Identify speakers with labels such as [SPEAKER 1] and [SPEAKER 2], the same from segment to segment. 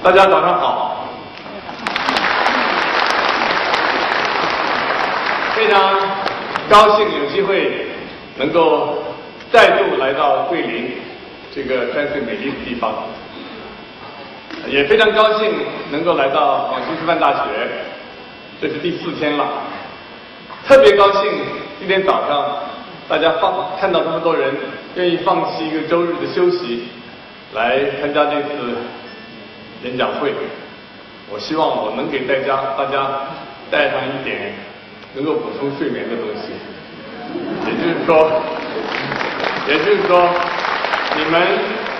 [SPEAKER 1] 大家早上好。非常高兴有机会能够再度来到桂林这个山水美丽的地方，也非常高兴能够来到广西师范大学，这是第四天了。特别高兴今天早上大家放看到这么多人愿意放弃一个周日的休息来参加这次演讲会。我希望我能给大家大家带上一点。能够补充睡眠的东西，也就是说，也就是说，你们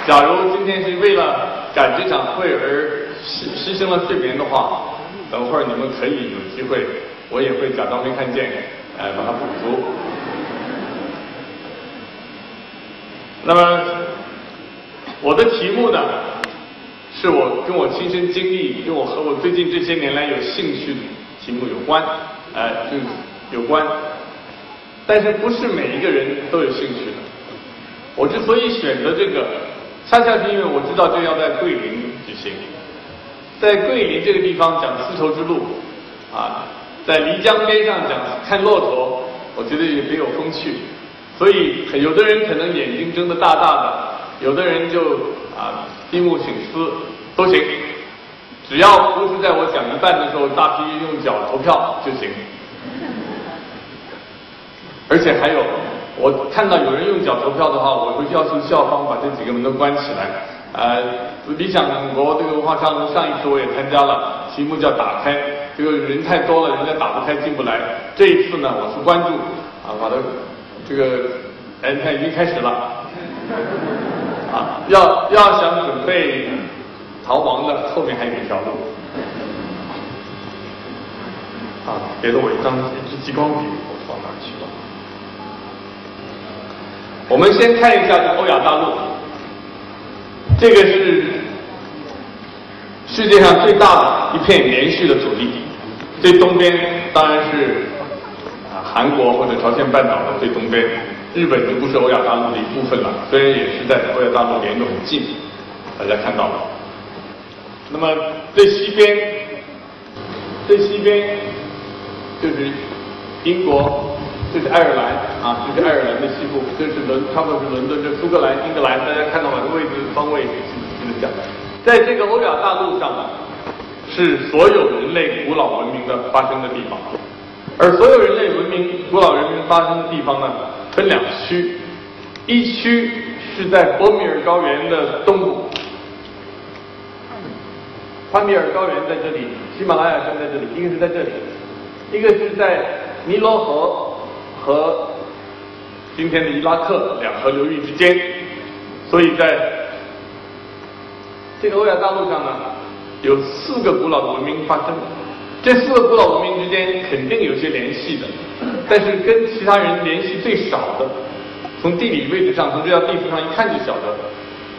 [SPEAKER 1] 假如今天是为了赶这场会而牺牺牲了睡眠的话，等会儿你们可以有机会，我也会假装没看见，呃，把它补足。那么，我的题目呢，是我跟我亲身经历，跟我和我最近这些年来有兴趣的题目有关。哎，就有关，但是不是每一个人都有兴趣的。我之所以选择这个，恰恰是因为我知道这要在桂林举行，在桂林这个地方讲丝绸之路，啊，在漓江边上讲看骆驼，我觉得也别有风趣。所以有的人可能眼睛睁得大大的，有的人就啊闭目醒思都行。只要不是在我讲一半的时候，大批用脚投票就行。而且还有，我看到有人用脚投票的话，我会要求校方把这几个门都关起来。呃，理想国这个文化沙龙上一次我也参加了，题目叫“打开”，这个人太多了，人家打不开进不来。这一次呢，我是关注啊，把它这个，哎，你看已经开始了，啊，要要想准备。逃亡的后面还有一条路，啊，给了我一张一支激光笔，我放哪去了？我们先看一下这欧亚大陆，这个是世界上最大的一片连续的土地，最东边当然是啊韩国或者朝鲜半岛的最东边，日本就不是欧亚大陆的一部分了，虽然也是在欧亚大陆连得很近，大家看到了。那么最西边，最西边就是英国，这是爱尔兰啊，这是爱尔兰的西部，这是伦，差不多是伦敦，这苏格兰、英格兰，大家看到了位置方位记得讲，在这个欧亚大陆上呢，是所有人类古老文明的发生的地方，而所有人类文明古老文明发生的地方呢，分两区，一区是在博米尔高原的东部。潘米尔高原在这里，喜马拉雅山在这里，一个是在这里，一个是在尼罗河和今天的伊拉克两河流域之间，所以在这个欧亚大陆上呢，有四个古老的文明发生，这四个古老文明之间肯定有些联系的，但是跟其他人联系最少的，从地理位置上，从这张地图上一看就晓得，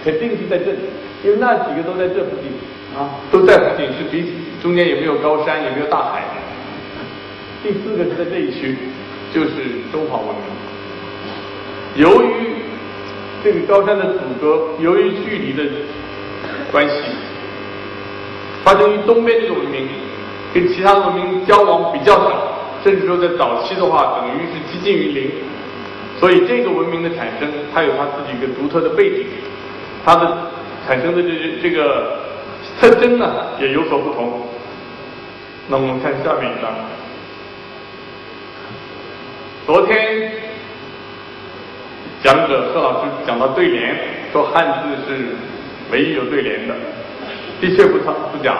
[SPEAKER 1] 肯定是在这里，因为那几个都在这附近。啊，都在附近，是彼此中间也没有高山，也没有大海。第四个是在这一区，就是中华文明。由于这个高山的阻隔，由于距离的关系，发生于东边这个文明跟其他文明交往比较少，甚至说在早期的话，等于是接近于零。所以这个文明的产生，它有它自己一个独特的背景，它的产生的这这个。特征呢也有所不同。那我们看下面一张。昨天讲者贺老师讲到对联，说汉字是唯一有对联的，的确不不不假。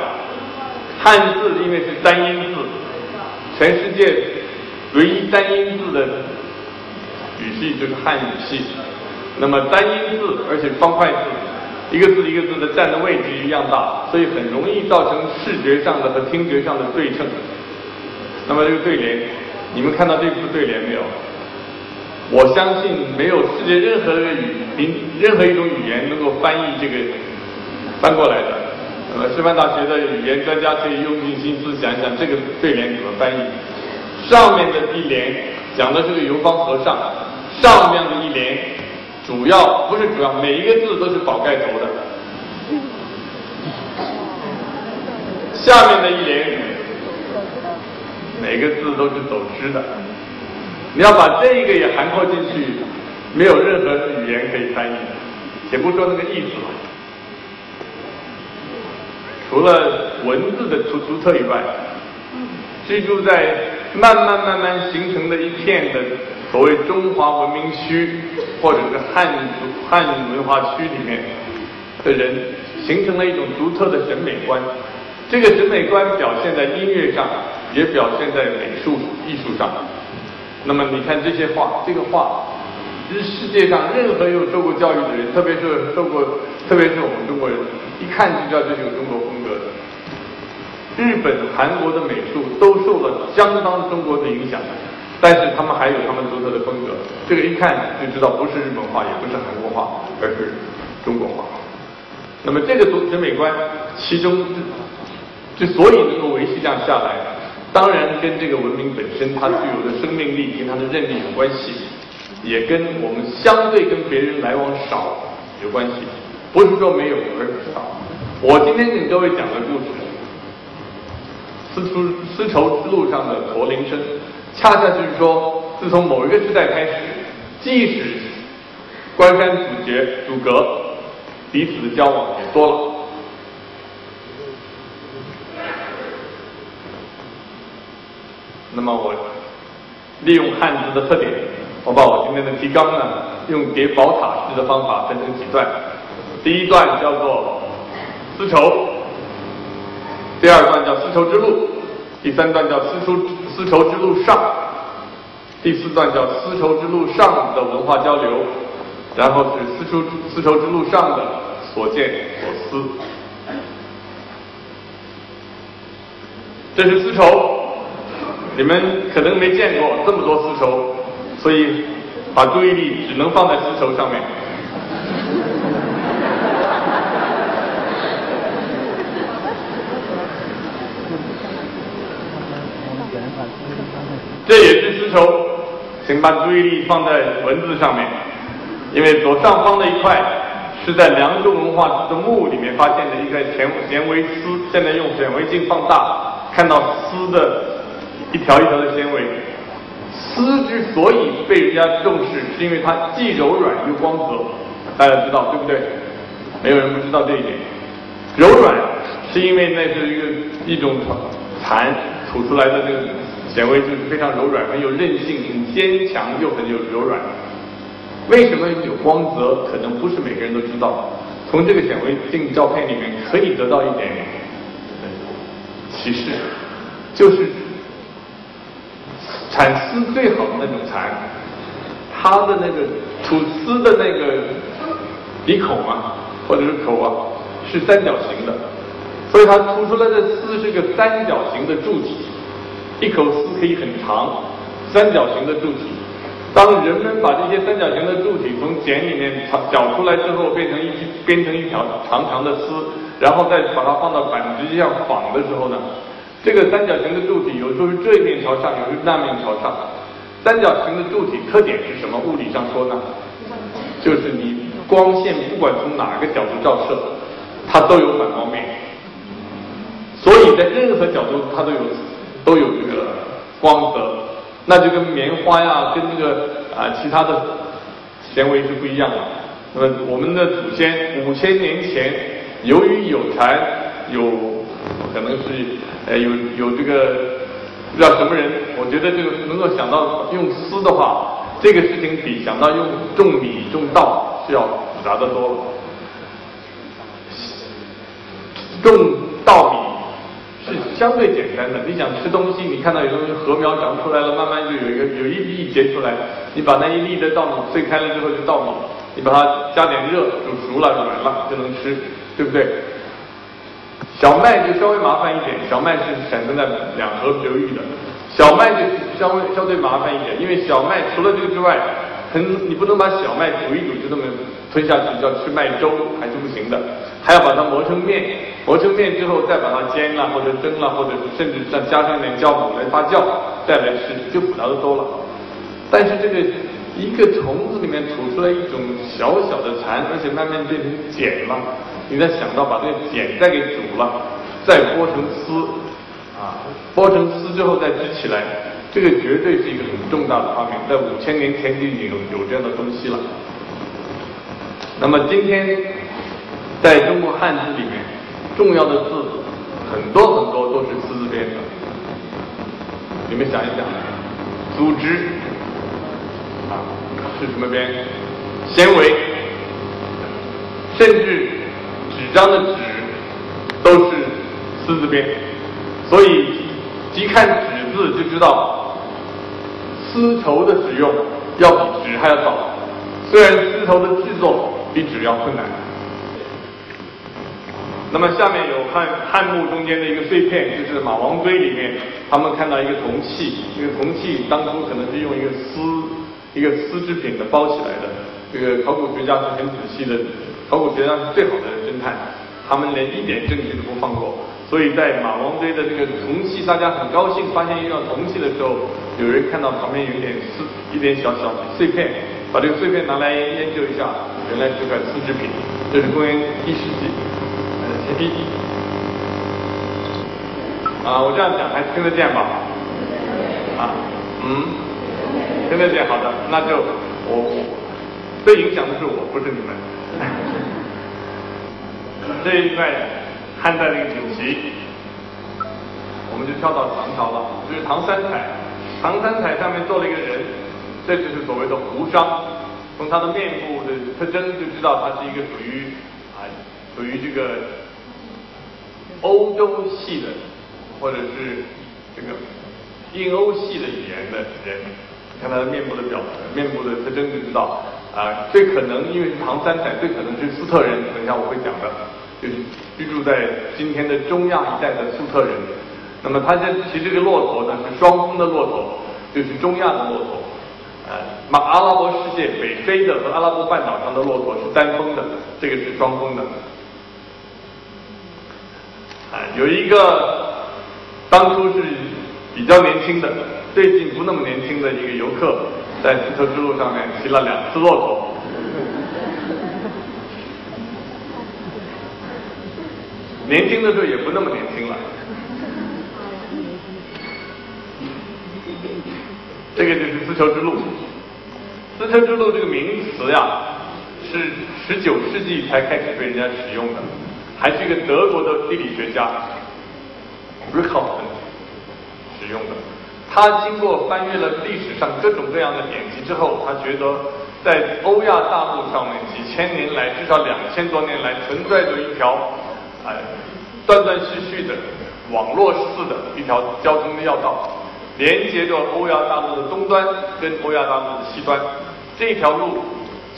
[SPEAKER 1] 汉字因为是单音字，全世界唯一单音字的语系就是汉语系。那么单音字，而且方块字。一个字一个字的占的位置一样大，所以很容易造成视觉上的和听觉上的对称。那么这个对联，你们看到这幅对联没有？我相信没有世界任何一个语、任何一种语言能够翻译这个翻过来的。那么师范大学的语言专家可以用尽心思想一想这个对联怎么翻译。上面的一联讲的是个游方和尚，上面的一联。主要不是主要，每一个字都是宝盖头的。下面的一联，每个字都是走失的。你要把这个也涵括进去，没有任何语言可以翻译。且不说那个意思了，除了文字的出出特以外，居住在慢慢慢慢形成的一片的所谓中华文明区，或者是汉族汉文化区里面的人，形成了一种独特的审美观。这个审美观表现在音乐上，也表现在美术艺术上。那么你看这些画，这个画。是世界上任何有受过教育的人，特别是受过，特别是我们中国人，一看就知道这是有中国风格的。日本、韩国的美术都受了相当中国的影响，但是他们还有他们独特的风格。这个一看就知道不是日本画，也不是韩国画，而是中国画。那么这个审美观，其中之所以能够维系这样下来，当然跟这个文明本身它具有的生命力跟它的韧力有关系。也跟我们相对跟别人来往少有关系，不是说没有，而是少。我今天给各位讲的故事，丝绸丝绸之路上的驼铃声，恰恰就是说，自从某一个时代开始，即使关山阻绝阻隔，彼此的交往也多了。那么我利用汉字的特点。我把我今天的提纲呢，用叠宝塔式的方法分成几段。第一段叫做丝绸，第二段叫丝绸之路，第三段叫丝绸丝绸之路上，第四段叫丝绸之路上的文化交流，然后是丝绸丝绸之路上的所见所思。这是丝绸，你们可能没见过这么多丝绸。所以，把注意力只能放在丝绸上面。这也是丝绸，请把注意力放在文字上面，因为左上方的一块是在良渚文化的墓里面发现的一个纤纤维丝，现在用显微镜放大，看到丝的一条一条的纤维。丝之所以被人家重视，是因为它既柔软又光泽，大家知道对不对？没有人不知道这一点。柔软是因为那是一个一种蚕吐出来的这个纤维就是非常柔软，很有韧性，很坚强又很有柔软。为什么有光泽？可能不是每个人都知道。从这个显微镜照片里面可以得到一点启示，就是。产丝最好的那种蚕，它的那个吐丝的那个鼻孔啊，或者是口啊，是三角形的，所以它吐出来的丝是个三角形的柱体，一口丝可以很长，三角形的柱体。当人们把这些三角形的柱体从茧里面绞出来之后，变成一编成一条长长的丝，然后再把它放到板子上纺的时候呢？这个三角形的柱体有时候是这一面朝上，有时候是那面朝上。三角形的柱体特点是什么？物理上说呢，就是你光线不管从哪个角度照射，它都有反光面。所以在任何角度它都有都有这个光泽，那就跟棉花呀，跟这个啊其他的纤维是不一样的。那么我们的祖先五千年前，由于有蚕，有可能是。呃，有有这个不知道什么人，我觉得这个能够想到用丝的话，这个事情比想到用种米种稻是要复杂的多。种稻米是相对简单的，你想吃东西，你看到有东西禾苗长出来了，慢慢就有一个有一粒结出来，你把那一粒的稻米碎开了之后就稻米，你把它加点热煮熟了软了就能吃，对不对？小麦就稍微麻烦一点，小麦是产生在两河流域的，小麦就稍微相对麻烦一点，因为小麦除了这个之外，很你不能把小麦煮一煮就这么吞下去，叫吃麦粥还是不行的，还要把它磨成面，磨成面之后再把它煎了或者蒸了，或者是甚至再加上点酵母来发酵，再来吃就复杂的多了。但是这个一个虫子里面吐出来一种小小的蚕，而且慢慢变成茧了。你再想到把这个茧再给煮了，再剥成丝，啊，剥成丝之后再织起来，这个绝对是一个很重大的发明，在五千年前就已经有有这样的东西了。那么今天在中国汉字里面，重要的字很多很多都是丝字边。的，你们想一想，组织啊是什么边？纤维，甚至纸张的纸都是丝字边，所以一看纸字就知道丝绸的使用要比纸还要早。虽然丝绸的制作比纸要困难。那么下面有汉汉墓中间的一个碎片，就是马王堆里面，他们看到一个铜器，这个铜器当中可能是用一个丝一个丝制品的包起来的。这个考古学家是很仔细的，考古学家是最好的侦探，他们连一点证据都不放过。所以在马王堆的这个铜器，大家很高兴发现一样铜器的时候，有人看到旁边有一点丝，一点小小碎片，把这个碎片拿来研究一下，原来是块丝织品。这是公元一世纪，呃，前一。啊，我这样讲还听得见吧？啊，嗯，听得见，好的，那就我。被影响的是我，不是你们。这一块汉代的一个锦旗，我们就跳到唐朝了，就是唐三彩。唐三彩上面坐了一个人，这就是所谓的胡商。从他的面部的特征就知道他是一个属于啊，属于这个欧洲系的，或者是这个印欧系的语言的人。你看他的面部的表面部的特征就知道。啊，最可能因为是唐三彩，最可能是粟特人。等一下我会讲的，就是居住在今天的中亚一带的粟特人。那么他这骑这个骆驼呢，是双峰的骆驼，就是中亚的骆驼。呃，马阿拉伯世界北非的和阿拉伯半岛上的骆驼是单峰的，这个是双峰的。啊，有一个当初是比较年轻的，最近不那么年轻的一个游客。在丝绸之路上面骑了两次骆驼，年轻的时候也不那么年轻了。这个就是丝绸之路。丝绸之路这个名词呀，是十九世纪才开始被人家使用的，还是一个德国的地理学家 r i c h o 使用的。他经过翻阅了历史上各种各样的典籍之后，他觉得在欧亚大陆上面几千年来，至少两千多年来存在着一条，哎，断断续续的网络式的一条交通的要道，连接着欧亚大陆的东端跟欧亚大陆的西端。这条路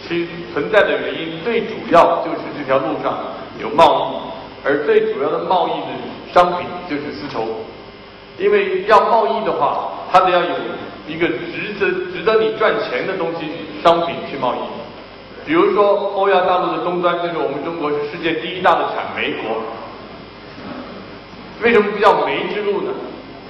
[SPEAKER 1] 其存在的原因最主要就是这条路上有贸易，而最主要的贸易的商品就是丝绸。因为要贸易的话，它得要有一个值得值得你赚钱的东西商品去贸易。比如说，欧亚大陆的东端就是我们中国是世界第一大的产煤国。为什么不叫煤之路呢？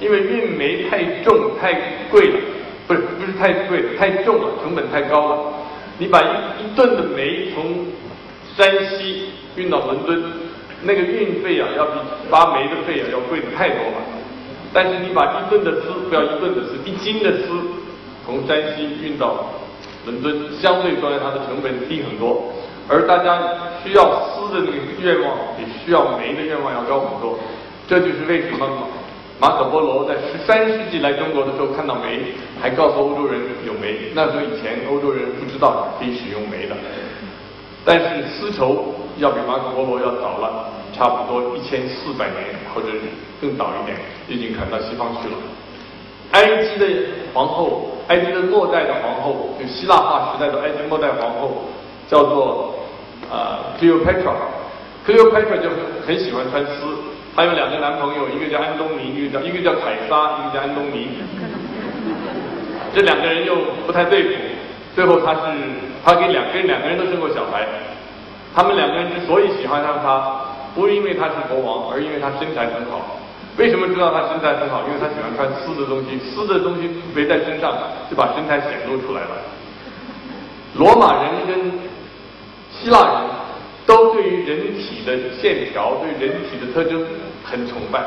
[SPEAKER 1] 因为运煤太重太贵了，不是不是太贵了太重了，成本太高了。你把一一吨的煤从山西运到伦敦，那个运费啊，要比发煤的费啊要贵的太多了。但是你把一吨的丝，不要一吨的丝，一斤的丝从山西运到伦敦，相对说来它的成本低很多，而大家需要丝的那个愿望比需要煤的愿望要高很多。这就是为什么马可波罗在十三世纪来中国的时候看到煤，还告诉欧洲人有煤。那时候以前欧洲人不知道可以使用煤的。但是丝绸要比马可波罗要早了，差不多一千四百年，或者是更早一点，已经传到西方去了。埃及的皇后，埃及的末代的皇后，就希腊化时代的埃及末代皇后，叫做呃 Cleopatra。Cleopatra 就很喜欢穿丝，她有两个男朋友，一个叫安东尼，一个叫一个叫凯撒，一个叫安东尼。这两个人又不太对付，最后他是。他给两跟两个人都生过小孩，他们两个人之所以喜欢上他，不是因为他是国王，而因为他身材很好。为什么知道他身材很好？因为他喜欢穿丝的东西，丝的东西围在身上，就把身材显露出来了。罗马人跟希腊人都对于人体的线条、对人体的特征很崇拜。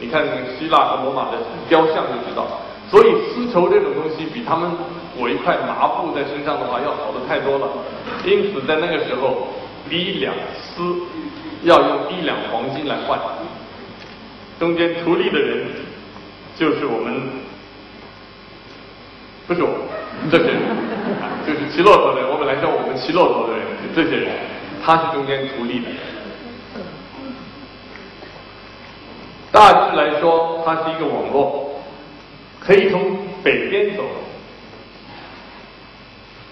[SPEAKER 1] 你看希腊和罗马的雕像就知道。所以丝绸这种东西比他们裹一块麻布在身上的话要好的太多了。因此在那个时候，一两丝要用一两黄金来换。中间图利的人就是我们，不是我，这些人，就是骑骆驼的人。我本来叫我们骑骆驼的人，这些人，他是中间图利的。大致来说，它是一个网络。可以从北边走，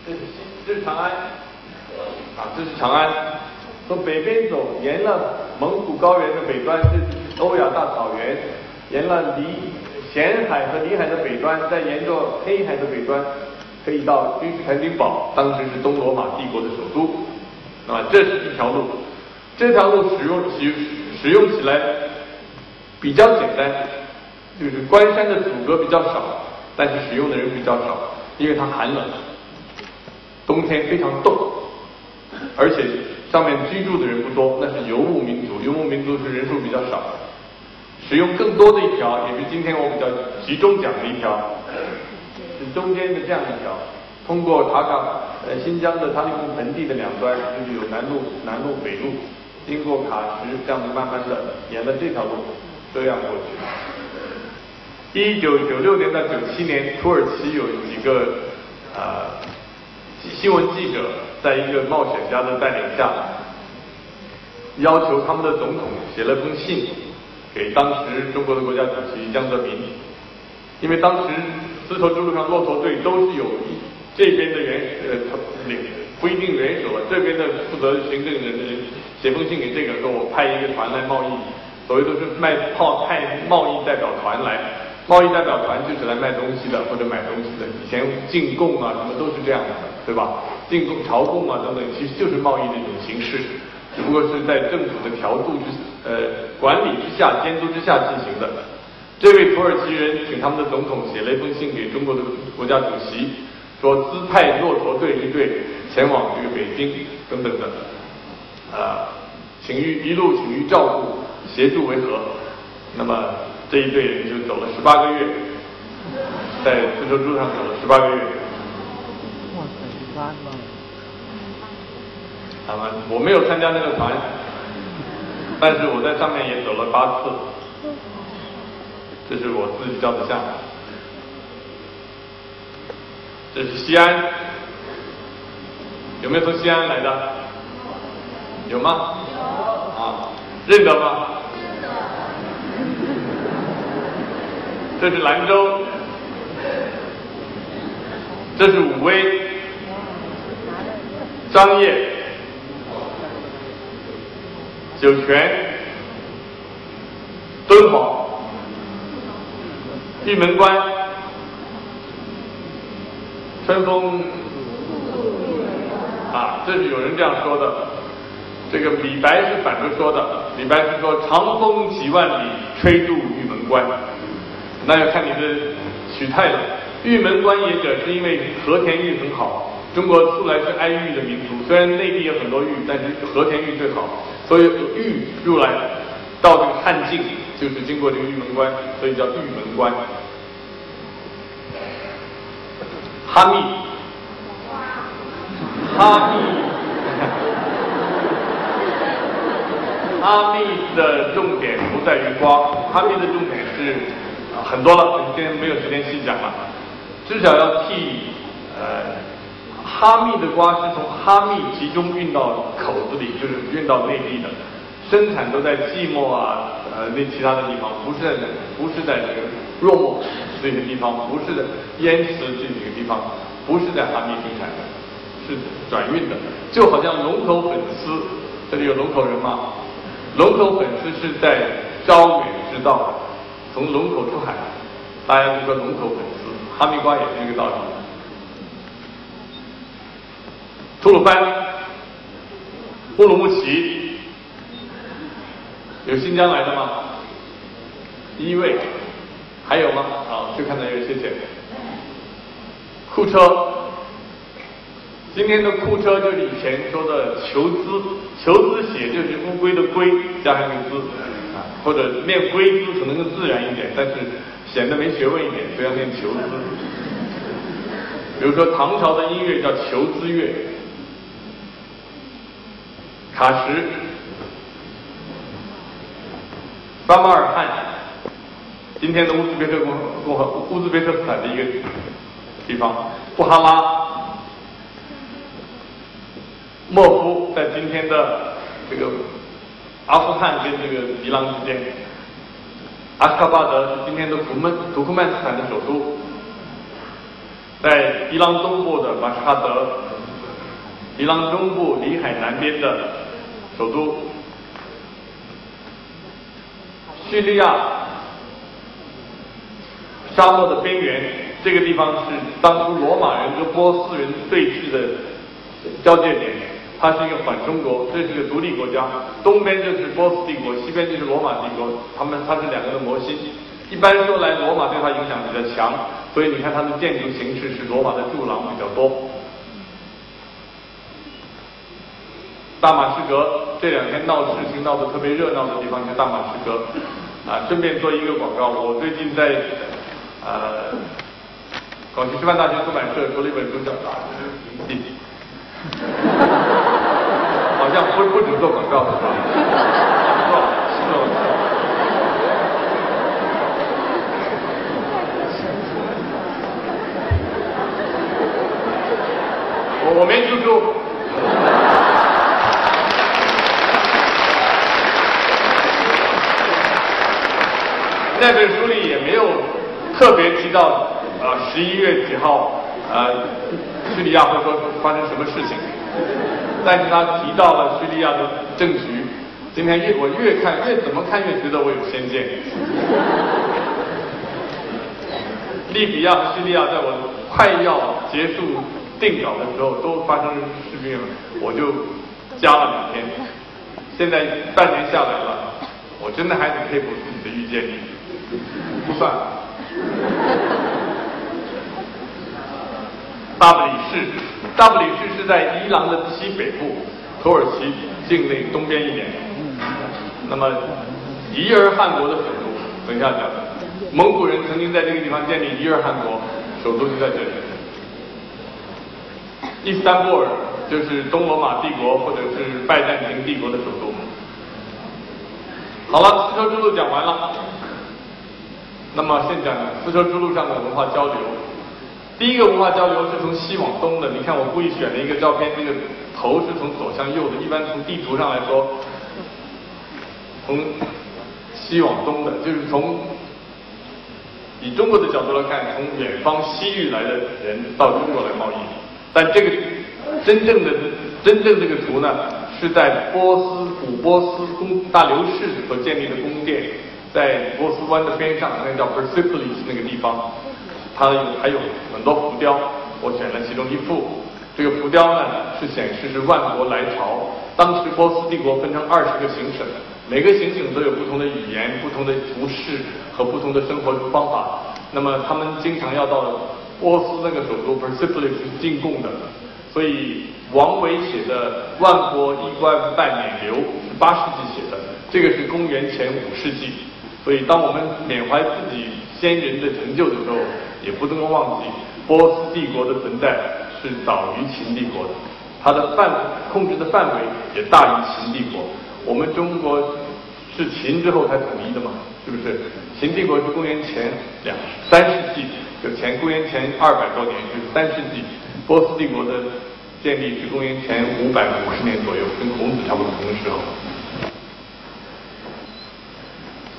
[SPEAKER 1] 这是这是长安，啊，这是长安。从北边走，沿了蒙古高原的北端，这是欧亚大草原；沿了离咸海和里海的北端，再沿着黑海的北端，可以到君士坦丁堡，当时是东罗马帝国的首都。啊这是一条路，这条路使用起使用起来比较简单。就是关山的阻隔比较少，但是使用的人比较少，因为它寒冷，冬天非常冻，而且上面居住的人不多，那是游牧民族，游牧民族是人数比较少。使用更多的一条，也是今天我比较集中讲的一条，是中间的这样一条，通过塔岗呃新疆的塔里木盆地的两端，就是有南路、南路、北路，经过喀什，这样子慢慢的沿着这条路这样过去。一九九六年到九七年，土耳其有几个呃新闻记者，在一个冒险家的带领下，要求他们的总统写了封信给当时中国的国家主席江泽民，因为当时丝绸之路上骆驼队都是有一这边的人呃领不一定元首，这边的负责行政人人写封信给这个，说我派一个团来贸易，所谓都是卖炮派贸易代表团来。贸易代表团就是来卖东西的或者买东西的，以前进贡啊什么都是这样的，对吧？进贡、朝贡啊等等，其实就是贸易的一种形式，只不过是在政府的调度之呃管理之下、监督之下进行的。这位土耳其人请他们的总统写了一封信给中国的国家主席，说资派骆驼队一队前往这个北京等等等，啊，请予一路请予照顾，协助为和。那么。这一队人就走了十八个月，在丝绸之路上走了十八个月。哇塞，十八个！他们我没有参加那个团，但是我在上面也走了八次。这是我自己照的相。这是西安，有没有从西安来的？有吗？有。啊，认得吗？这是兰州，这是武威、张掖、酒泉、敦煌、玉门关、春风啊，这是有人这样说的。这个李白是反着说的，李白是说“长风几万里，吹度玉门关”。那要看你的取态了。玉门关也者，是因为和田玉很好。中国素来是爱玉的民族，虽然内地有很多玉，但是和田玉最好。所以玉入来到这个汉境，就是经过这个玉门关，所以叫玉门关。哈密，哈密，哈密的重点不在于瓜，哈密的重点是。很多了，今天没有时间细讲了。至少要替呃哈密的瓜是从哈密集中运到口子里，就是运到内地的，生产都在寂寞啊呃那其他的地方，不是在不是在这个若木这些地方，不是在烟池这几个地方，不是在哈密生产的，是转运的。就好像龙口粉丝，这里有龙口人吗？龙口粉丝是在招远制造的。从龙口出海，大家都说龙口粉丝，哈密瓜也是一个道理。吐鲁番、乌鲁木齐，有新疆来的吗？第一位，还有吗？好，就看到有，谢谢。库车，今天的库车就是以前说的求资，求兹写就是乌龟的龟加上一个兹啊，或者念龟兹可能更自然一点，但是显得没学问一点，所以要念求兹。比如说唐朝的音乐叫求兹乐，卡什、巴马尔汗，今天的乌兹别克共共和乌兹别克斯坦的一个地方，布哈拉。莫夫在今天的这个阿富汗跟这个伊朗之间，阿斯卡巴德是今天的土曼土库曼斯坦的首都，在伊朗东部的马什哈德，伊朗中部里海南边的首都，叙利亚沙漠的边缘，这个地方是当初罗马人和波斯人对峙的交界点。它是一个反中国，这是个独立国家，东边就是波斯帝国，西边就是罗马帝国，他们它是两个的模型。一般说来，罗马对它影响比较强，所以你看它的建筑形式是罗马的柱廊比较多。大马士革这两天闹事情闹得特别热闹的地方是大马士革，啊，顺便做一个广告，我最近在呃广西师范大学出版社出了一本书叫《大师评记》。好像不不止做广告是吧？做做。我我没记住。那本书特别提到啊十一月几号啊叙利亚会说发生什么事情。但是他提到了叙利亚的政局，今天越我越看越怎么看越觉得我有先见。利比亚和叙利亚在我快要结束定稿的时候都发生事变了，我就加了两天。现在半年下来了，我真的还挺佩服自己的预见力，不算。大不里士，大不里士是在伊朗的西北部，土耳其境内东边一点。那么，伊尔汗国的首都，等一下讲。蒙古人曾经在这个地方建立伊尔汗国，首都就在这里。伊斯坦布尔就是东罗马帝国或者是拜占庭帝国的首都。好了，丝绸之路讲完了。那么，现讲丝绸之路上的文化交流。第一个文化交流是从西往东的，你看我故意选了一个照片，这个头是从左向右的，一般从地图上来说，从西往东的，就是从以中国的角度来看，从远方西域来的人到中国来贸易。但这个真正的真正这个图呢，是在波斯古波斯宫大流士所建立的宫殿，在波斯湾的边上，那个叫 Persepolis 那个地方。它有还有很多浮雕，我选了其中一幅。这个浮雕呢，是显示是万国来朝。当时波斯帝国分成二十个行省，每个行省都有不同的语言、不同的服饰和不同的生活方法。那么他们经常要到波斯那个首都 Persepolis 进贡的。所以王维写的“万国衣冠拜冕旒”是八世纪写的，这个是公元前五世纪。所以当我们缅怀自己先人的成就的时候，也不能够忘记，波斯帝国的存在是早于秦帝国的，它的范控制的范围也大于秦帝国。我们中国是秦之后才统一的嘛，是不是？秦帝国是公元前两三世纪，就前公元前二百多年，就是三世纪。波斯帝国的建立是公元前五百五十年左右，跟孔子差不多同时候。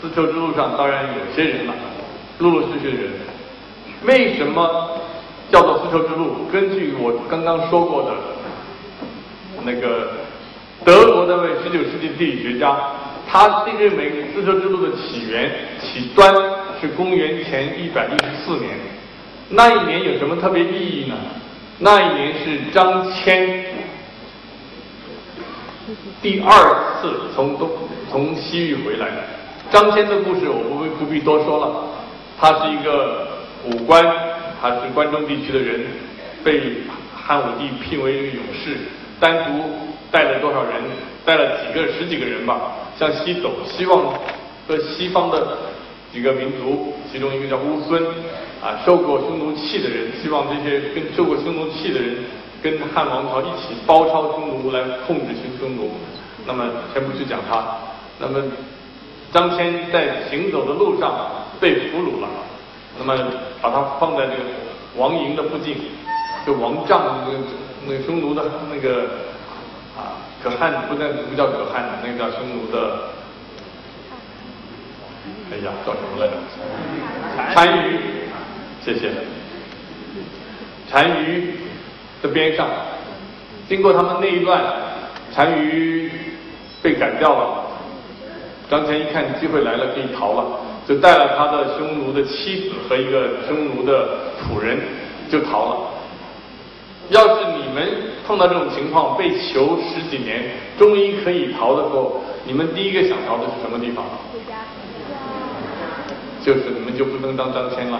[SPEAKER 1] 丝绸之路上当然有些人了，陆陆续续的人。为什么叫做丝绸之路？根据我刚刚说过的，那个德国那位十九世纪地理学家，他认为丝绸之路的起源起端是公元前一百一十四年。那一年有什么特别意义呢？那一年是张骞第二次从东从西域回来。张骞的故事我不会不必多说了，他是一个。武官，他是关中地区的人，被汉武帝聘为一个勇士，单独带了多少人，带了几个十几个人吧，向西走，希望和西方的几个民族，其中一个叫乌孙，啊，受过匈奴气的人，希望这些跟受过匈奴气的人，跟汉王朝一起包抄匈奴来控制匈匈奴。那么先不去讲他，那么张骞在行走的路上被俘虏了，那么把他放在这个王营的附近，就王帐那个那个匈奴的那个啊可汗不在不叫可汗，那个叫匈奴的，哎呀叫什么来着？单于，谢谢。单于的边上，经过他们那一段，单于。被赶掉了，张骞一看机会来了，可以逃了，就带了他的匈奴的妻子和一个匈奴的仆人就逃了。要是你们碰到这种情况，被囚十几年，终于可以逃的时候，你们第一个想逃的是什么地方？就是你们就不能当张骞了，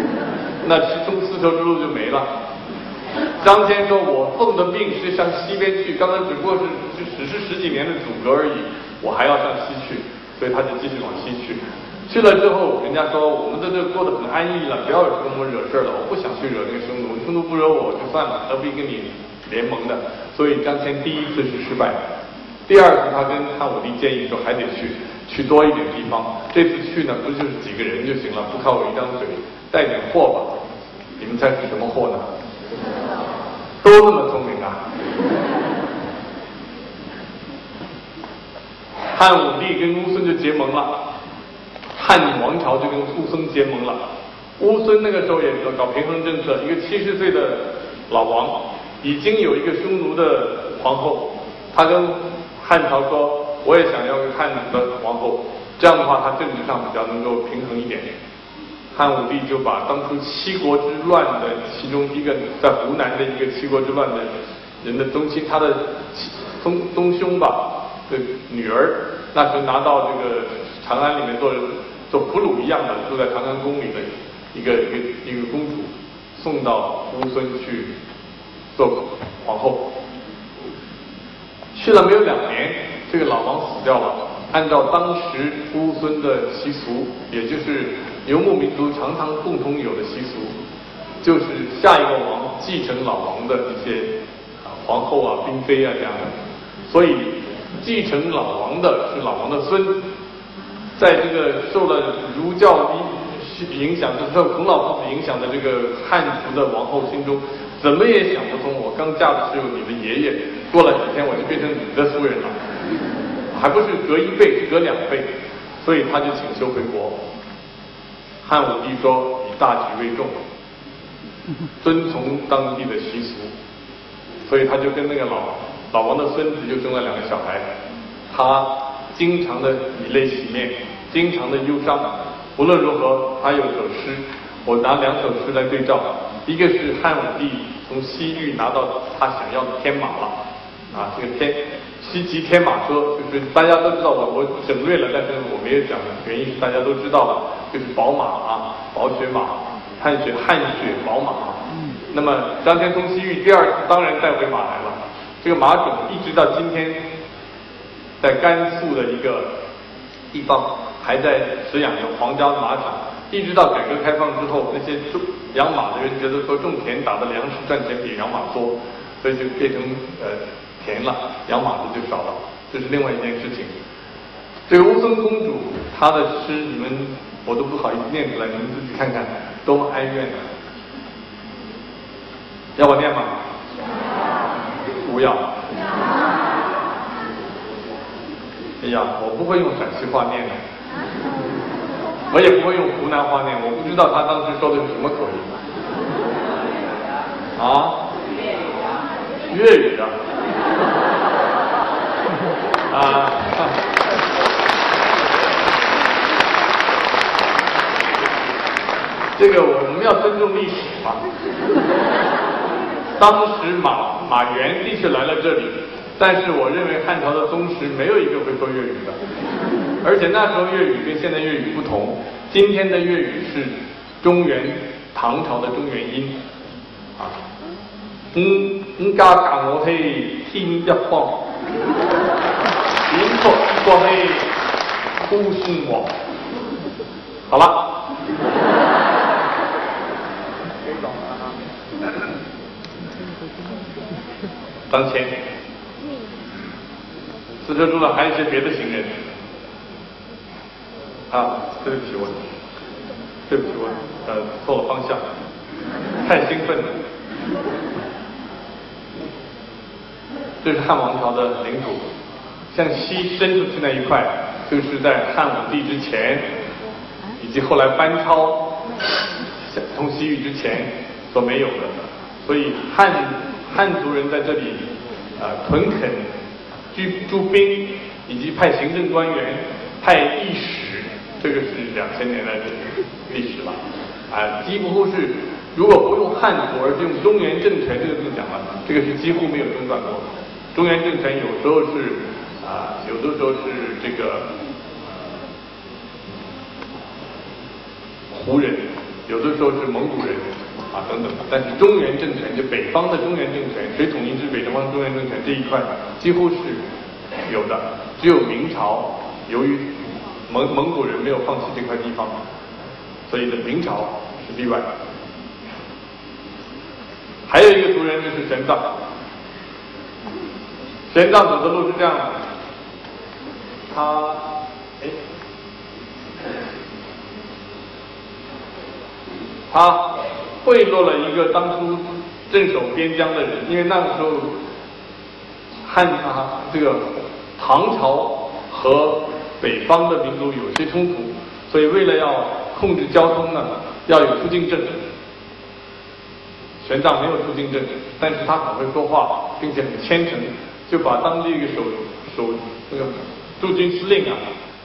[SPEAKER 1] 那丝丝绸之路就没了。张骞说：“我奉的命是向西边去，刚刚只不过是就只是十几年的阻隔而已，我还要向西去，所以他就继续往西去。去了之后，人家说我们在这过得很安逸了，不要跟我们惹事了。我不想去惹那个匈奴，匈奴不惹我就算了，何必跟你联盟的？所以张骞第一次是失败，第二次他跟汉武帝建议说还得去，去多一点地方。这次去呢，不就是几个人就行了，不靠我一张嘴，带点货吧。你们猜是什么货呢？”都那么聪明啊！汉武帝跟乌孙就结盟了，汉武王朝就跟乌孙结盟了。乌孙那个时候也搞搞平衡政策，一个七十岁的老王，已经有一个匈奴的皇后，他跟汉朝说：“我也想要个汉的皇后，这样的话，他政治上比较能够平衡一点。”汉武帝就把当初七国之乱的其中一个在湖南的一个七国之乱的人的宗亲，他的宗宗兄吧的女儿，那时候拿到这个长安里面做做俘虏一样的，住在长安宫里的一个一个一个公主，送到乌孙去做皇后。去了没有两年，这个老王死掉了。按照当时乌孙的习俗，也就是游牧民族常常共同有的习俗，就是下一个王继承老王的一些皇后啊、嫔妃啊这样的。所以继承老王的是老王的孙，在这个受了儒教影影响，就是受孔老夫子影响的这个汉族的王后心中，怎么也想不通，我刚嫁的时候你的爷爷，过了几天我就变成你的夫人了。还不是隔一辈，隔两辈，所以他就请求回国。汉武帝说以大局为重，遵从当地的习俗，所以他就跟那个老老王的孙子就生了两个小孩。他经常的以泪洗面，经常的忧伤。无论如何，他有首诗，我拿两首诗来对照。一个是汉武帝从西域拿到他想要的天马了，啊，这个天。西极天马车，就是大家都知道，我我省略了，但是我没有讲的原因是大家都知道了，就是宝马啊，宝雪马，汗血汗血宝马。那么张骞从西域第二次当然带回马来了，这个马种一直到今天，在甘肃的一个地方还在饲养着皇家马场，一直到改革开放之后，那些种养马的人觉得说种田打的粮食赚钱比养马多，所以就变成呃。田了，养马的就少了，这是另外一件事情。这个乌孙公主她的诗，你们我都不好意思念出来，你们自己看看，多么哀怨啊！要我念吗？不要。哎呀，我不会用陕西话念的，我也不会用湖南话念，我不知道他当时说的是什么口音。啊？粤语的。啊，这个我们要尊重历史嘛。当时马马援的确来了这里，但是我认为汉朝的宗室没有一个会说粤语的，而且那时候粤语跟现在粤语不同，今天的粤语是中原唐朝的中原音啊。嗯，嗯家教我去天一方。银错过黑呼声我。好了。当前，四车住了还有一些别的行人。啊，对不起我，对不起我，呃，错了方向，太兴奋了。这是汉王朝的领土，向西伸出去那一块，就是在汉武帝之前，以及后来班超通西域之前所没有的，所以汉汉族人在这里啊屯垦、居驻兵，以及派行政官员、派御史，这个是两千年来的历史了，啊，几乎是如果不用汉族，而是用中原政权这个字讲了，这个是几乎没有中断过。中原政权有时候是啊，有的时候是这个胡人，有的时候是蒙古人啊等等。但是中原政权，就北方的中原政权，谁统一之北方中原政权这一块，几乎是有的。只有明朝，由于蒙蒙古人没有放弃这块地方，所以呢明朝是例外。还有一个族人就是玄奘。玄奘走的路是这样的，他哎，他贿赂了一个当初镇守边疆的人，因为那个时候汉啊这个唐朝和北方的民族有些冲突，所以为了要控制交通呢，要有出境证。玄奘没有出境证，但是他很会说话，并且很虔诚。就把当地一个守守那个驻军司令啊，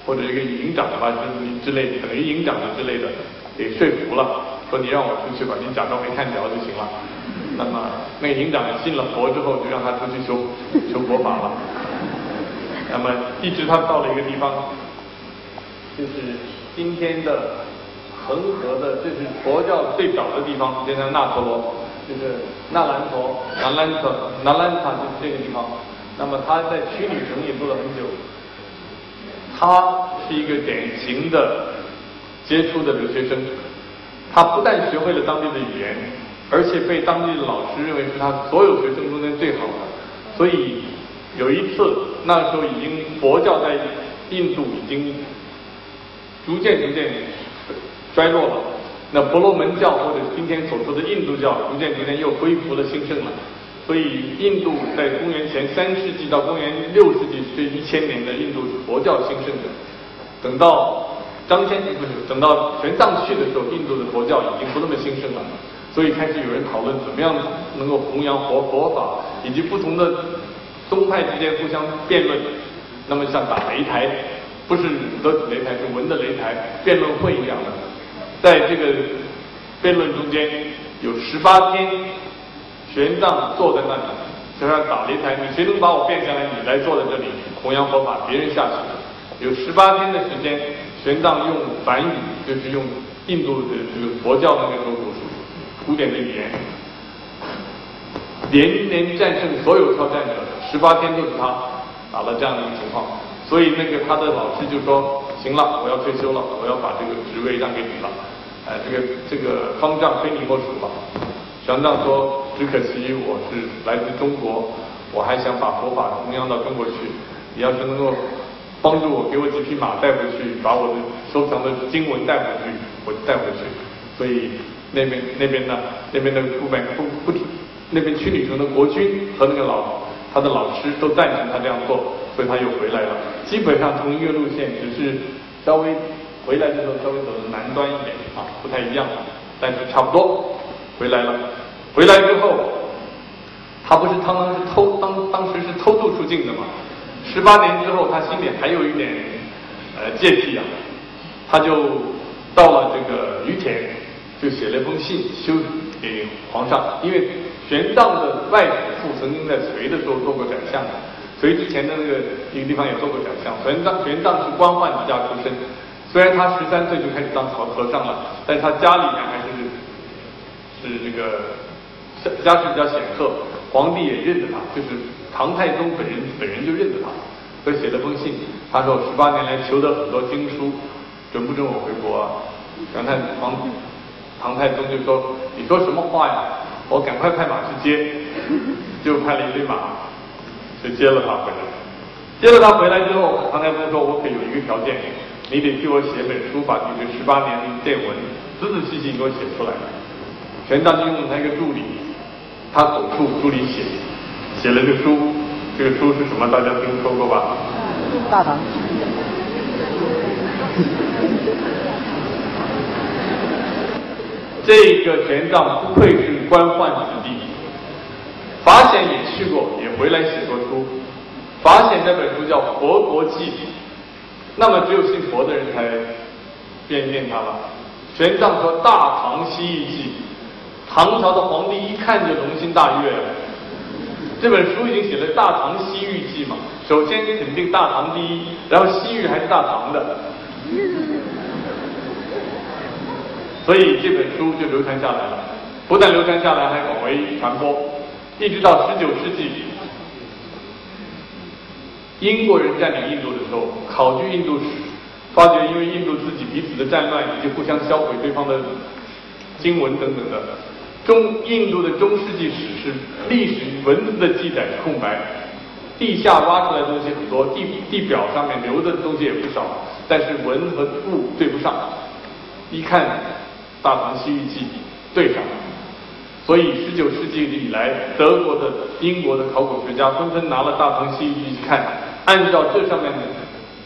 [SPEAKER 1] 或者一个营长吧之之类的，等于营长的之类的，给说服了，说你让我出去吧，你假装没看着就行了。那么那个营长信了佛之后，就让他出去求求佛法了。那么一直他到了一个地方，就是今天的恒河的，这是佛教最早的地方，就在那陀罗，就是那兰陀、那兰陀、那兰塔，就是这个地方。那么他在区里城也做了很久，他是一个典型的杰出的留学生，他不但学会了当地的语言，而且被当地的老师认为是他所有学生中间最好的。所以有一次，那时候已经佛教在印度已经逐渐逐渐衰落了，那婆罗门教或者今天所说的印度教逐渐逐渐又恢复了兴盛了。所以，印度在公元前三世纪到公元六世纪这一千年的印度是佛教兴盛的。等到张骞不是等到玄奘去的时候，印度的佛教已经不那么兴盛了。所以开始有人讨论怎么样能够弘扬佛佛法，以及不同的宗派之间互相辩论。那么像打擂台，不是武的擂台，是文的擂台，辩论会一样的。在这个辩论中间有十八天。玄奘坐在那里，就像打擂台，你谁能把我变下来？你来坐在这里弘扬佛法，别人下去。有十八天的时间，玄奘用梵语，就是用印度的这个佛教的那个时候古典的语言，连连战胜所有挑战者。十八天就是他打了这样的一个情况，所以那个他的老师就说：“行了，我要退休了，我要把这个职位让给你了。哎，这个这个方丈非你莫属了。”玄奘说：“只可惜我是来自中国，我还想把佛法弘扬到中国去。你要是能够帮助我，给我几匹马带回去，把我的收藏的经文带回去，我带回去。所以那边那边呢，那边的不满不不，那边区里城的国君和那个老他的老师都赞成他这样做，所以他又回来了。基本上同一个路线，只是稍微回来的时候稍微走的南端一点啊，不太一样，但是差不多。”回来了，回来之后，他不是当当是偷当当时是偷渡出境的嘛？十八年之后，他心里还有一点呃芥蒂啊，他就到了这个于田，就写了一封信修给皇上，因为玄奘的外祖父曾经在隋的时候做过宰相，隋之前的那个一个地方也做过宰相。玄奘玄奘是官宦之家出身，虽然他十三岁就开始当和和尚了，但是他家里面还是。是这个家家世比较显赫，皇帝也认得他，就是唐太宗本人本人就认得他，所以写了封信，他说十八年来求得很多经书，准不准我回国啊？唐太唐唐太宗就说你说什么话呀？我赶快派马去接，就派了一堆马，就接了他回来。接了他回来之后，唐太宗说我可有一个条件，你得替我写本书，把你这十八年的见闻仔仔细细给我写出来。玄奘就用他一个助理，他口述助理写，写了个书。这个书是什么？大家听说过吧？
[SPEAKER 2] 大唐。
[SPEAKER 1] 这个玄奘不愧是官宦子弟，法显也去过，也回来写过书。法显这本书叫《佛国记》，那么只有信佛的人才便念他了。玄奘说《大唐西域记》。唐朝的皇帝一看就龙心大悦了。这本书已经写了《大唐西域记》嘛，首先你肯定大唐第一，然后西域还是大唐的，所以这本书就流传下来了。不但流传下来，还广为传播，一直到十九世纪，英国人占领印度的时候，考据印度史，发觉因为印度自己彼此的战乱，以及互相销毁对方的经文等等的。中印度的中世纪史是历史文字的记载是空白，地下挖出来的东西很多，地地表上面留的东西也不少，但是文和物对不上。一看《大唐西域记》对上，所以十九世纪以来，德国的、英国的考古学家纷纷拿了《大唐西域记》去看，按照这上面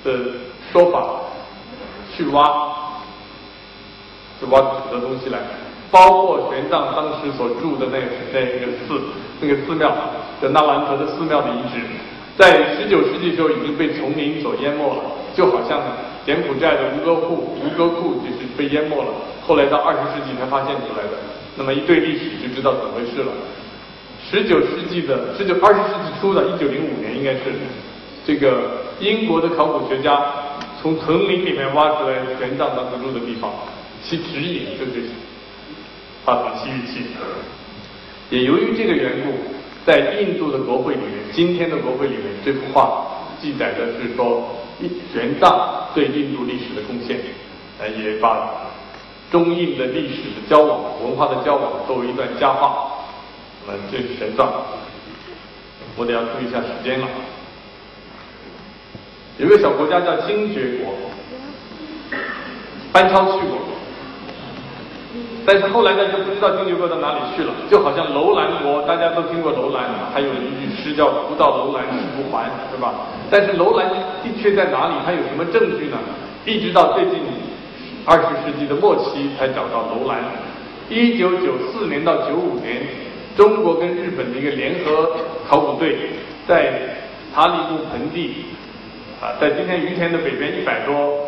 [SPEAKER 1] 的的说法去挖，就挖出很多东西来。包括玄奘当时所住的那那个寺，那个寺庙叫那兰陀的寺庙的遗址，在十九世纪时候已经被丛林所淹没了，就好像柬埔寨的吴哥窟，吴哥窟就是被淹没了。后来到二十世纪才发现出来的，那么一对历史就知道怎么回事了。十九世纪的十九二十世纪初的一九零五年应该是，这个英国的考古学家从丛林里面挖出来玄奘当时住的地方，其指引就是。大唐西域记，也由于这个缘故，在印度的国会里面，今天的国会里面，这幅画记载的是说，玄奘对印度历史的贡献，呃，也把中印的历史的交往、文化的交往作为一段佳话。那么这是玄奘，我得要注意一下时间了。有个小国家叫精绝国，班超去过。但是后来呢，就不知道精绝国到哪里去了，就好像楼兰国，大家都听过楼兰，还有一句诗叫“不到楼兰誓不还”，是吧？但是楼兰的确在哪里？它有什么证据呢？一直到最近二十世纪的末期才找到楼兰。一九九四年到九五年，中国跟日本的一个联合考古队，在塔里木盆地啊，在今天于田的北边一百多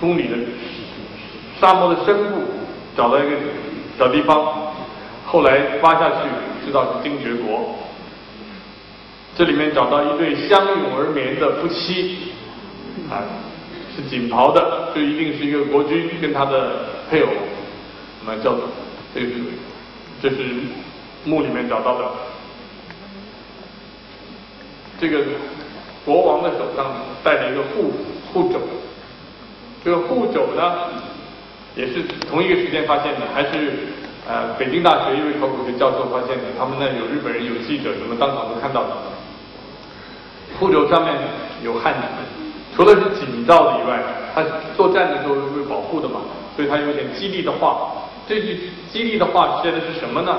[SPEAKER 1] 公里的沙漠的深部。找到一个小地方，后来挖下去，知道是精绝国。这里面找到一对相拥而眠的夫妻，啊，是锦袍的，就一定是一个国君跟他的配偶，那叫做，这是这是墓里面找到的。这个国王的手上戴着一个护护肘，这个护肘呢。也是同一个时间发现的，还是呃北京大学一位考古学教授发现的。他们那有日本人有记者，什么当场都看到的。护肘上面有汗渍，除了是紧造的以外，他作战的时候是为保护的嘛，所以他有点激励的话。这句激励的话写的是什么呢？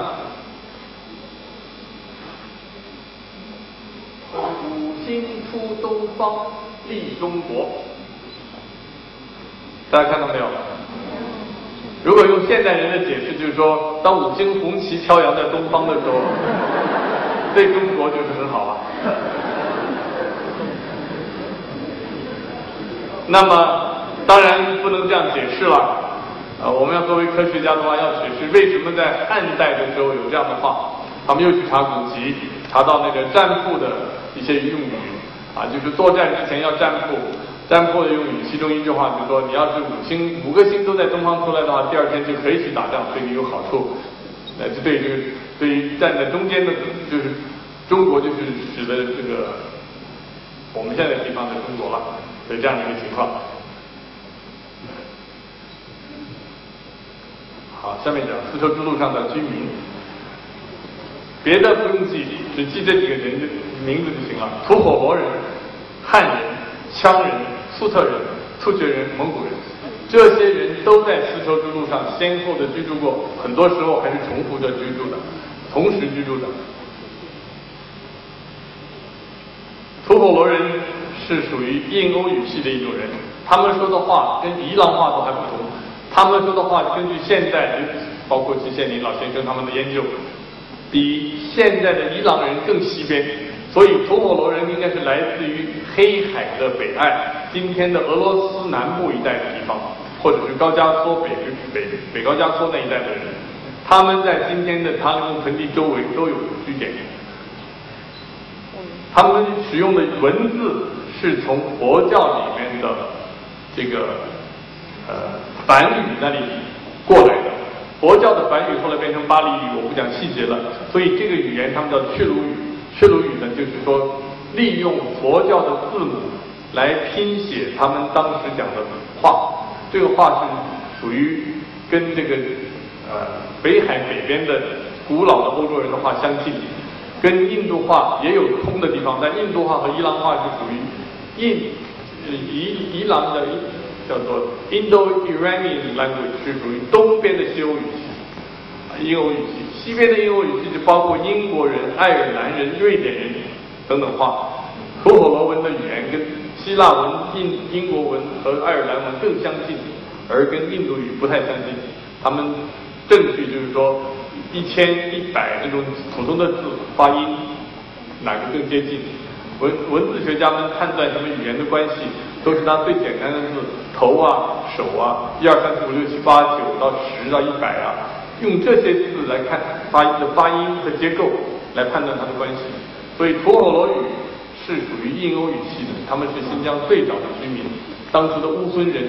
[SPEAKER 1] 五星出东方，利中国。大家看到没有？如果用现代人的解释，就是说，当五星红旗飘扬在东方的时候，对中国就是很好啊。那么，当然不能这样解释了。呃，我们要作为科学家的话，要解释为什么在汉代的时候有这样的话。他们又去查古籍，查到那个战俘的一些用语，啊，就是作战之前要战俘。占卜的用语，其中一句话就说：你要是五星五个星都在东方出来的话，第二天就可以去打仗，对你有好处。呃，这对这个对于站在中间的，就是中国就是指的这个我们现在地方的中国了，是这样的一个情况。好，下面讲丝绸之路上的居民，别的不用记，只记这几个人的名字就行了：吐火罗人、汉人、羌人、粟特人、突厥人、蒙古人。这些人都在丝绸之路上先后的居住过，很多时候还是重复着居住的，同时居住的。吐火罗人是属于印欧语系的一种人，他们说的话跟伊朗话都还不同。他们说的话根据现在，包括季羡林老先生他们的研究，比现在的伊朗人更西边，所以吐火罗人应该是来自于黑海的北岸，今天的俄罗斯南部一带的地方。或者是高加索北北北高加索那一带的人，他们在今天的塔里木盆地周围都有据点。他们使用的文字是从佛教里面的这个呃梵语那里过来的。佛教的梵语后来变成巴利语，我不讲细节了。所以这个语言他们叫赤卢语。赤卢语呢，就是说利用佛教的字母来拼写他们当时讲的话。这个话是属于跟这个呃北海北边的古老的欧洲人的话相近，跟印度话也有通的地方，但印度话和伊朗话是属于印伊伊朗的叫做 Indo-Iranian language 是属于东边的西欧语系，啊，英欧语系，西边的印欧语系就包括英国人、爱尔兰人、瑞典人等等话，吐火罗文的语言跟。希腊文、印英国文和爱尔兰文更相近，而跟印度语不太相近。他们证据就是说，一千一百这种普通的字发音，哪个更接近？文文字学家们判断他们语言的关系，都是拿最简单的字，头啊、手啊，一二三四五六七八九到十到一百啊，用这些字来看发音的发音和结构来判断它的关系。所以吐火罗语。是属于印欧语系的，他们是新疆最早的居民。当时的乌孙人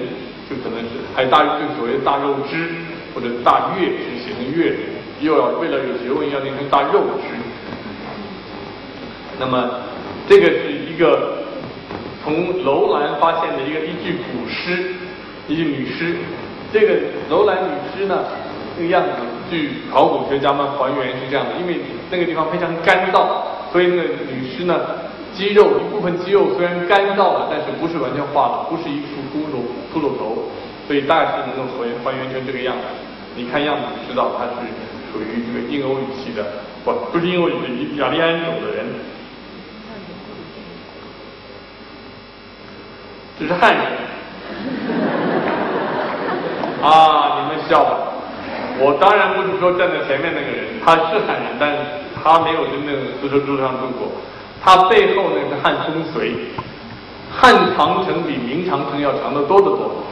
[SPEAKER 1] 就可能是还大，就所谓的大肉支或者大月支写成月，又要为了有学问要念成大肉支。那么这个是一个从楼兰发现的一个一具古尸，一具女尸。这个楼兰女尸呢，这个样子，据考古学家们还原是这样的，因为那个地方非常干燥，所以那个女尸呢。肌肉一部分肌肉虽然干燥了，但是不是完全化了，不是一副骷髅骷髅头，所以大致能够还原还原成这个样子。你看样子就知道他是属于这个印欧语系的，不不是印欧语系，雅利安种的人。这是汉人。啊，你们笑吧。我当然不是说站在前面那个人，他是汉人，但他没有真正丝绸之路上住过。他背后呢是汉风随，汉长城比明长城要长得多得多。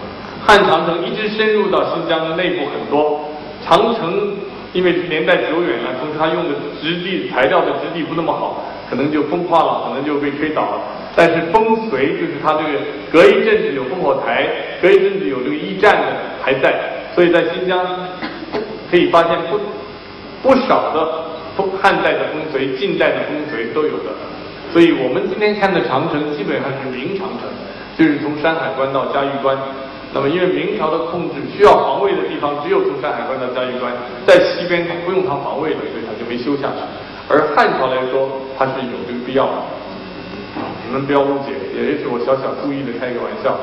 [SPEAKER 1] 汉长城一直深入到新疆的内部很多，长城因为年代久远了，同时它用的质地材料的质地不那么好，可能就风化了，可能就被吹倒了。但是风随就是它这个隔一阵子有烽火台，隔一阵子有这个驿站的还在，所以在新疆可以发现不不少的汉代的风随、晋代的风随都有的。所以我们今天看的长城基本上是明长城，就是从山海关到嘉峪关。那么因为明朝的控制需要防卫的地方只有从山海关到嘉峪关，在西边它不用它防卫了，所以它就没修下去。而汉朝来说，它是有这个必要的。你们不要误解，也是我小小故意的开一个玩笑。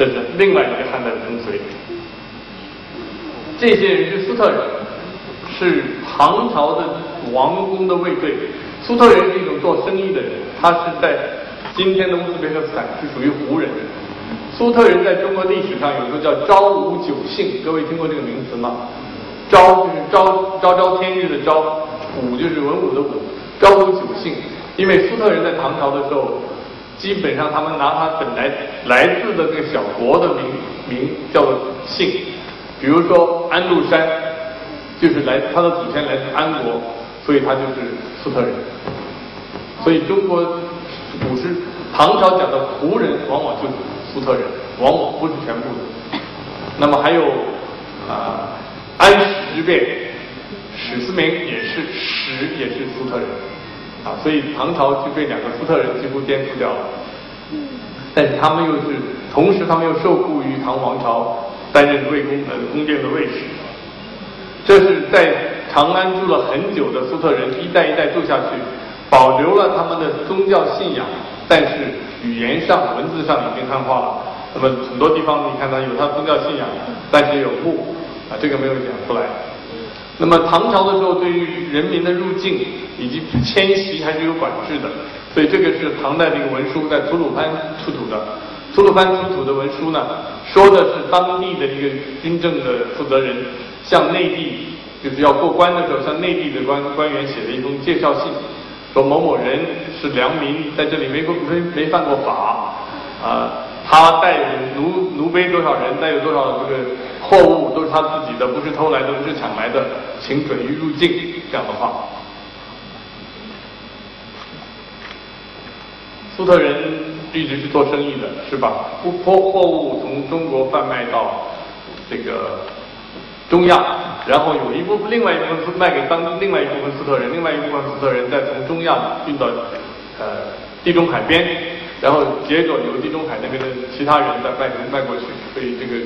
[SPEAKER 1] 这是另外一个汉代的风随。这些人是斯特人。是唐朝的王宫的卫队，苏特人是一种做生意的人，他是在今天的乌兹别克斯坦是属于胡人。苏特人在中国历史上有一个叫昭武九姓，各位听过这个名词吗？昭就是昭昭昭天日的昭，武就是文武的武，昭武九姓。因为苏特人在唐朝的时候，基本上他们拿他本来来自的这个小国的名名叫做姓，比如说安禄山。就是来他的祖先来自安国，所以他就是粟特人。所以中国古诗唐朝讲的胡人，往往就是粟特人，往往不是全部的。那么还有啊安史之变，史思明也是史也是粟特人，啊，所以唐朝就被两个粟特人几乎颠覆掉了。但是他们又是同时，他们又受雇于唐王朝担任魏公的宫殿的卫士。这是在长安住了很久的粟特人一代一代住下去，保留了他们的宗教信仰，但是语言上、文字上已经汉化了。那么很多地方你看他有他宗教信仰，但是有墓啊，这个没有讲出来。那么唐朝的时候，对于人民的入境以及迁徙还是有管制的，所以这个是唐代的一个文书，在吐鲁番出土的。吐鲁番出土的文书呢，说的是当地的一个军政的负责人向内地就是要过关的时候，向内地的官官员写了一封介绍信，说某某人是良民，在这里没过没没犯过法啊。他带奴奴婢多少人，带有多少这个货物，都是他自己的，不是偷来的，不是抢来的，请准予入境。这样的话，粟特人一直是做生意的，是吧？不货货物从中国贩卖到这个中亚，然后有一部分，另外一部分是卖给当地另外一部分粟特人，另外一部分粟特人再从中亚运到呃地中海边。然后接着由地中海那边的其他人再卖卖过去，所以这个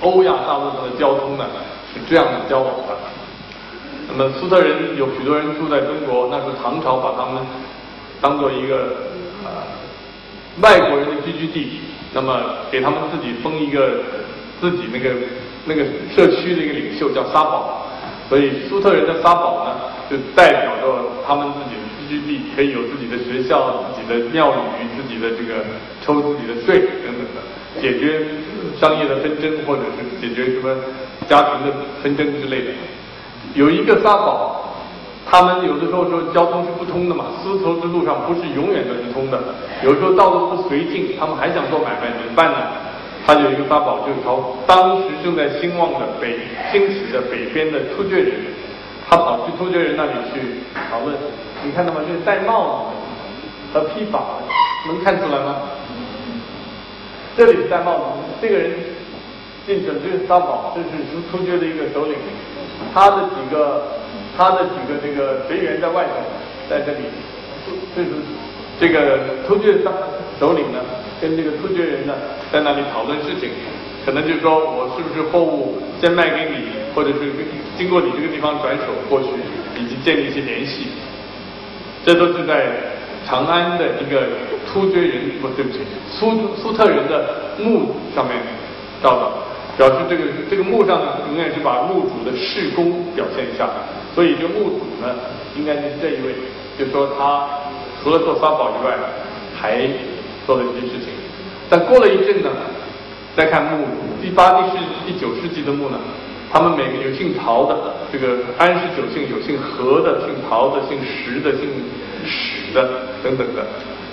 [SPEAKER 1] 欧亚大陆上的交通呢是这样的交往的。那么苏特人有许多人住在中国，那是唐朝把他们当做一个呃外国人的聚居地，那么给他们自己封一个自己那个那个社区的一个领袖叫沙堡，所以苏特人的沙堡呢就代表着他们自己。基地可以有自己的学校、自己的庙宇、自己的这个抽自己的税等等的，解决商业的纷争或者是解决什么家庭的纷争之类的。有一个沙堡，他们有的时候说交通是不通的嘛，丝绸之路上不是永远都是通的，有时候道路不随径，他们还想做买卖怎么办呢？他有一个沙堡，就是朝当时正在兴旺的北兴起的北边的突厥人，他跑去突厥人那里去讨论。你看到吗？就是戴帽子和披发，能看出来吗？这里戴帽子，这个人进去了，这是沙宝，这是突厥的一个首领，他的几个他的几个这个随员在外头，在这里，这是这个突厥大首领呢，跟这个突厥人呢在那里讨论事情，可能就是说我是不是货物先卖给你，或者是经过你这个地方转手过去，以及建立一些联系。这都是在长安的一个突厥人，不对不起，苏苏特人的墓上面照的，表示这个这个墓上呢永远是把墓主的事功表现一下，所以这墓主呢，应该是这一位，就说他除了做沙宝以外，还做了一些事情。但过了一阵呢，再看墓，第八、第十、第九世纪的墓呢。他们每个有姓曹的，这个安氏九姓有姓何的，姓曹的，姓石的，姓史的等等的。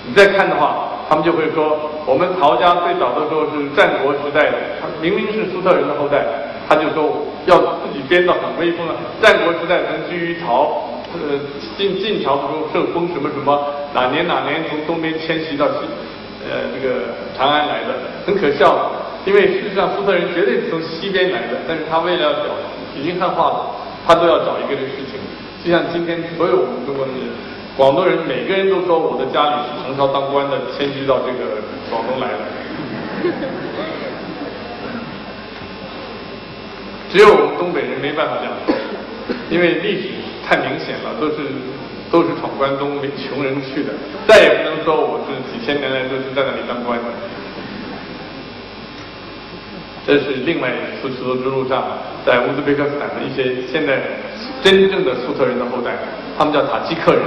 [SPEAKER 1] 你再看的话，他们就会说，我们曹家最早的时候是战国时代的，他明明是粟特人的后代，他就说要自己编造很威风啊。战国时代曾居于曹，呃，晋晋朝的时候受封什么什么，哪年哪年从东边迁徙到西，呃，这个长安来的，很可笑。因为事实上，粟特人绝对是从西边来的，但是他为了要表已经汉化了，他都要找一个这个事情。就像今天所有我们中国人、广东人，每个人都说我的家里是唐朝当官的，迁居到这个广东来的。只有我们东北人没办法这样，因为历史太明显了，都是都是闯关东、穷人去的，再也不能说我是几千年来都是在那里当官的。这是另外一次丝绸之路上，在乌兹别克斯坦的一些现在真正的粟特人的后代，他们叫塔吉克人。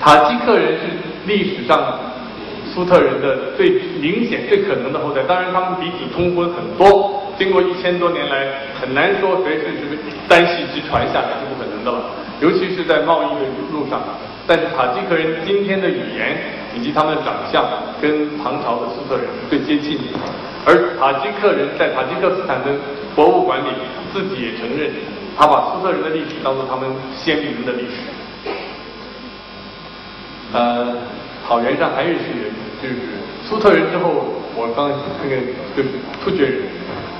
[SPEAKER 1] 塔吉克人是历史上粟特人的最明显、最可能的后代。当然，他们彼此通婚很多，经过一千多年来，很难说谁是这个单系直传下来是不可能的了。尤其是在贸易的路上，但是塔吉克人今天的语言以及他们的长相，跟唐朝的粟特人最接近。而塔吉克人在塔吉克斯坦的博物馆里，自己也承认，他把苏特人的历史当做他们先民的历史。呃，草原上还有一些人，就是苏特人之后，我刚那个就是突厥人。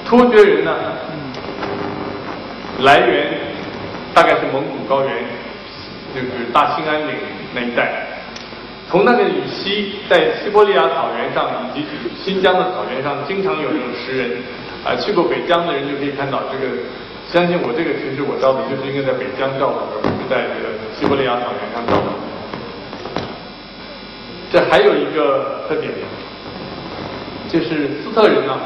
[SPEAKER 1] 突厥人呢，来源大概是蒙古高原，就是大兴安岭那一带。从那个以西，在西伯利亚草原上以及新疆的草原上，经常有这种石人。啊，去过北疆的人就可以看到这个。相信我，这个其实我照的就是应该在北疆照的，而不是在这个西伯利亚草原上照的。这还有一个特点，就是斯特人呢，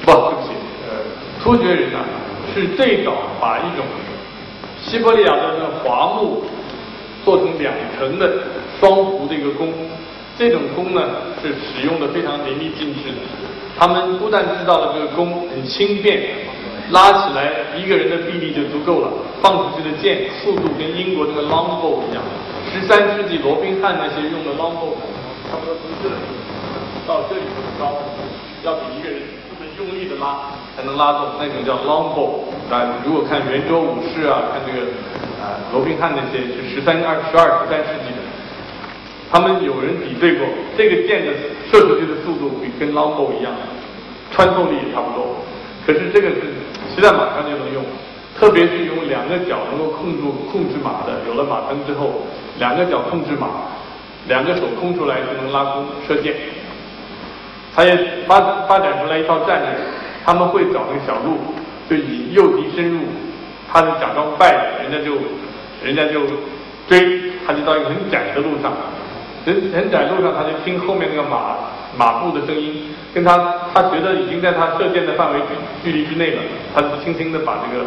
[SPEAKER 1] 不，对不起，呃，突厥人呢，是最早把一种西伯利亚的那个桦木做成两层的双弧的一个弓，这种弓呢是使用的非常淋漓尽致的。他们不但知道了这个弓很轻便，拉起来一个人的臂力就足够了，放出去的箭速度跟英国这个 longbow 一样。十三世纪罗宾汉那些用的 longbow。差不多从这里到这里这么高，要比一个人这么用力的拉才能拉动，那种叫 longbow。啊，如果看圆桌武士啊，看这个啊罗宾汉那些是十三、二十二、十三世纪的，他们有人比对过，这个箭的射出去的速度比跟拉弓一样，穿透力也差不多。可是这个是骑在马上就能用，特别是用两个脚能够控住控制马的，有了马蹬之后，两个脚控制马。两个手空出来就能拉弓射箭，他也发发展出来一套战略，他们会找那个小路，就以诱敌深入，他就假装败了，人家就人家就追，他就到一个很窄的路上，人人在路上，他就听后面那个马马步的声音，跟他他觉得已经在他射箭的范围距距离之内了，他就轻轻的把这个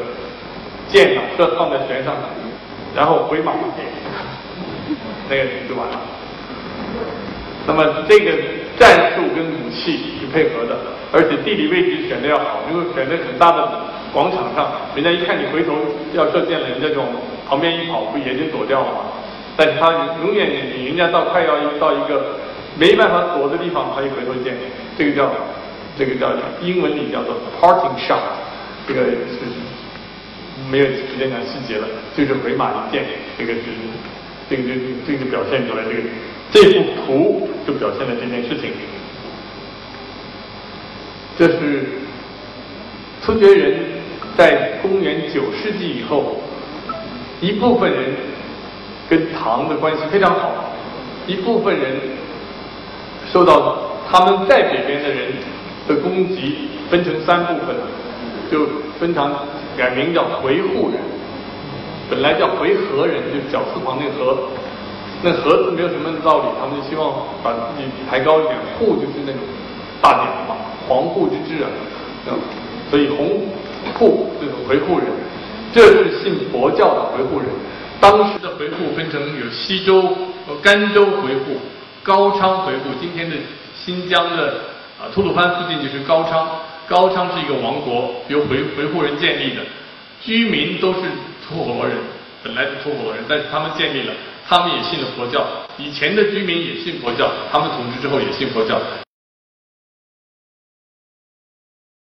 [SPEAKER 1] 箭啊射放在弦上，然后回马那个就完了。那么这个战术跟武器是配合的，而且地理位置选的要好。如果选在很大的广场上，人家一看你回头要射箭了，人家就旁边一跑，不也就躲掉了吗？但是他永远人家到快要到一个没办法躲的地方，他一回头见，这个叫这个叫英文里叫做 parting shot，这个是没有时间讲细节了，就是回马一箭，这个是这个就这个表现出来这个。这幅图就表现了这件事情。这是突厥人在公元九世纪以后，一部分人跟唐的关系非常好，一部分人受到他们在北边的人的攻击，分成三部分，就分成改名叫回鹘人，本来叫回纥人，就绞丝旁那个纥。那盒子没有什么道理，他们就希望把自己抬高一点。户就是那种大点嘛，皇户之治啊，所以红户就是回鹘人，这是信佛教的回鹘人。当时的回鹘分成有西周和甘州回鹘、高昌回鹘。今天的新疆的啊吐鲁番附近就是高昌，高昌是一个王国，由回回鹘人建立的，居民都是吐火罗人，本来是吐火罗人，但是他们建立了。他们也信了佛教，以前的居民也信佛教，他们统治之后也信佛教。